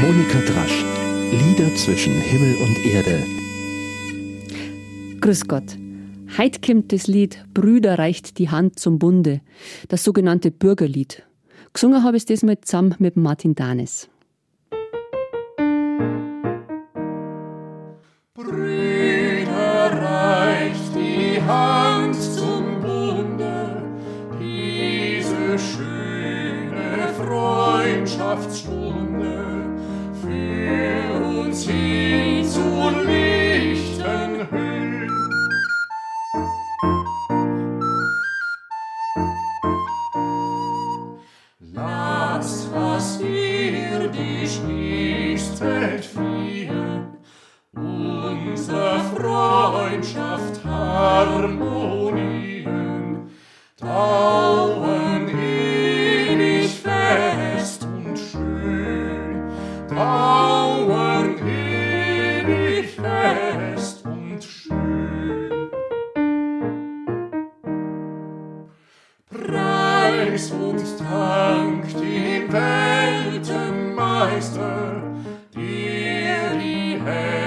Monika Drasch. Lieder zwischen Himmel und Erde. Grüß Gott. Heit kommt das Lied Brüder reicht die Hand zum Bunde, das sogenannte Bürgerlied. Gesungen habe ich das mal zusammen mit Martin Danes. Brüder reicht die Hand zum Bunde, diese schöne Freundschaftsstunde für uns hin zu Preis und Dank dem Weltenmeister, der die Herzen,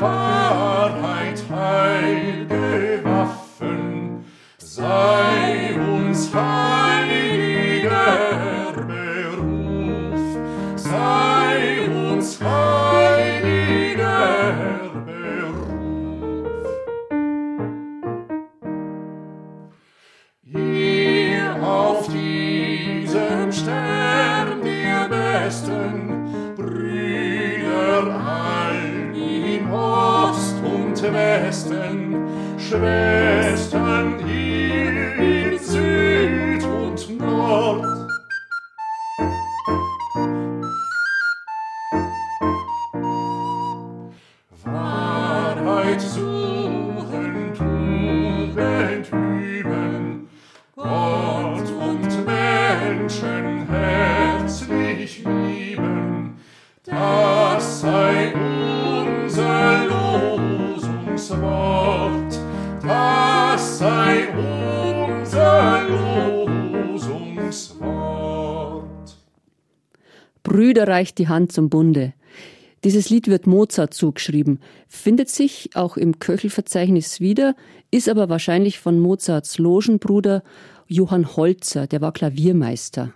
Wahrheit heilge Waffen, sei uns heiliger Beruf, sei uns heiliger Westen, Schwestern Brüder reicht die Hand zum Bunde. Dieses Lied wird Mozart zugeschrieben, findet sich auch im Köchelverzeichnis wieder, ist aber wahrscheinlich von Mozarts Logenbruder Johann Holzer, der war Klaviermeister.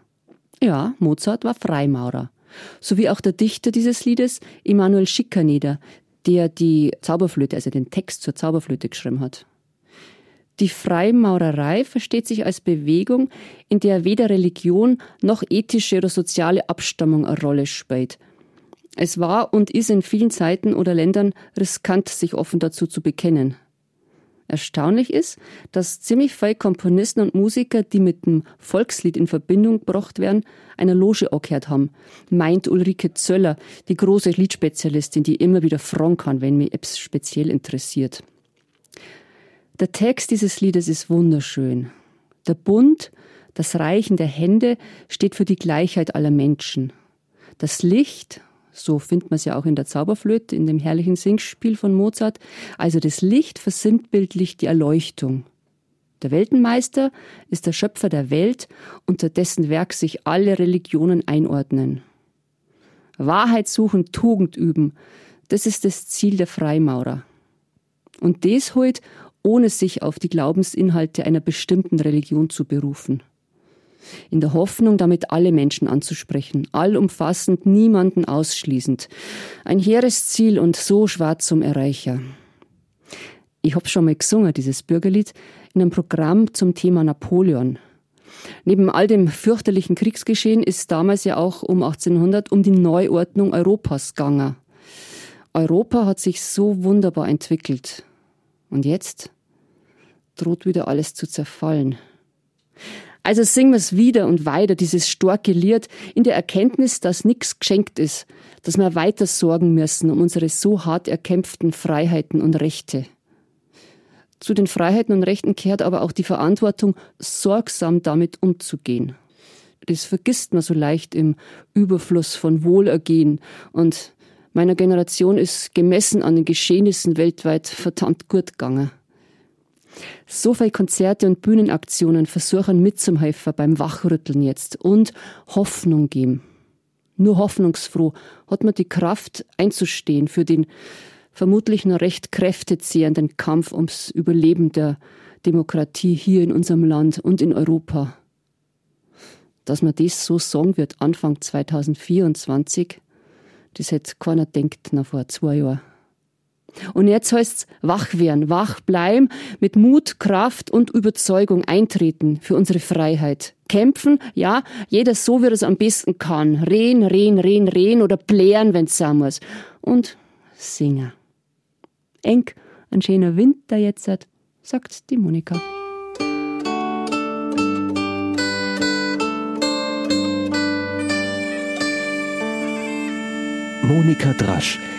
Ja, Mozart war Freimaurer. So wie auch der Dichter dieses Liedes, Emanuel Schikaneder, der die Zauberflöte, also den Text zur Zauberflöte geschrieben hat. Die Freimaurerei versteht sich als Bewegung, in der weder Religion noch ethische oder soziale Abstammung eine Rolle spielt. Es war und ist in vielen Zeiten oder Ländern riskant, sich offen dazu zu bekennen. Erstaunlich ist, dass ziemlich viele Komponisten und Musiker, die mit dem Volkslied in Verbindung gebracht werden, einer Loge angehört haben, meint Ulrike Zöller, die große Liedspezialistin, die immer wieder fragen kann, wenn mich etwas speziell interessiert. Der Text dieses Liedes ist wunderschön. Der Bund, das Reichen der Hände steht für die Gleichheit aller Menschen. Das Licht, so findet man es ja auch in der Zauberflöte, in dem herrlichen Singspiel von Mozart. Also das Licht versinnbildlicht die Erleuchtung. Der Weltenmeister ist der Schöpfer der Welt, unter dessen Werk sich alle Religionen einordnen. Wahrheit suchen, Tugend üben, das ist das Ziel der Freimaurer. Und das holt, ohne sich auf die Glaubensinhalte einer bestimmten Religion zu berufen in der Hoffnung, damit alle Menschen anzusprechen, allumfassend, niemanden ausschließend. Ein hehres Ziel und so schwarz zum Erreicher. Ich hab schon mal gesungen, dieses Bürgerlied, in einem Programm zum Thema Napoleon. Neben all dem fürchterlichen Kriegsgeschehen ist damals ja auch um 1800 um die Neuordnung Europas gegangen. Europa hat sich so wunderbar entwickelt. Und jetzt droht wieder alles zu zerfallen. Also singen wir es wieder und weiter, dieses starke Lied, in der Erkenntnis, dass nichts geschenkt ist, dass wir weiter sorgen müssen um unsere so hart erkämpften Freiheiten und Rechte. Zu den Freiheiten und Rechten kehrt aber auch die Verantwortung, sorgsam damit umzugehen. Das vergisst man so leicht im Überfluss von Wohlergehen und meiner Generation ist gemessen an den Geschehnissen weltweit verdammt gut gegangen. So viele Konzerte und Bühnenaktionen versuchen mitzuhelfen beim Wachrütteln jetzt und Hoffnung geben. Nur hoffnungsfroh hat man die Kraft einzustehen für den vermutlich noch recht kräftezehrenden Kampf ums Überleben der Demokratie hier in unserem Land und in Europa. Dass man das so sagen wird Anfang 2024, das hätte keiner denkt noch vor zwei Jahren. Und jetzt heißt's wach werden, wach bleiben, mit Mut, Kraft und Überzeugung eintreten für unsere Freiheit. Kämpfen, ja, jeder so, wie er es am besten kann. Rehen, rehen, rehen, rehen oder blären, wenn's sein muss. Und singen. Eng, ein schöner Winter jetzt, sagt die Monika. Monika Drasch,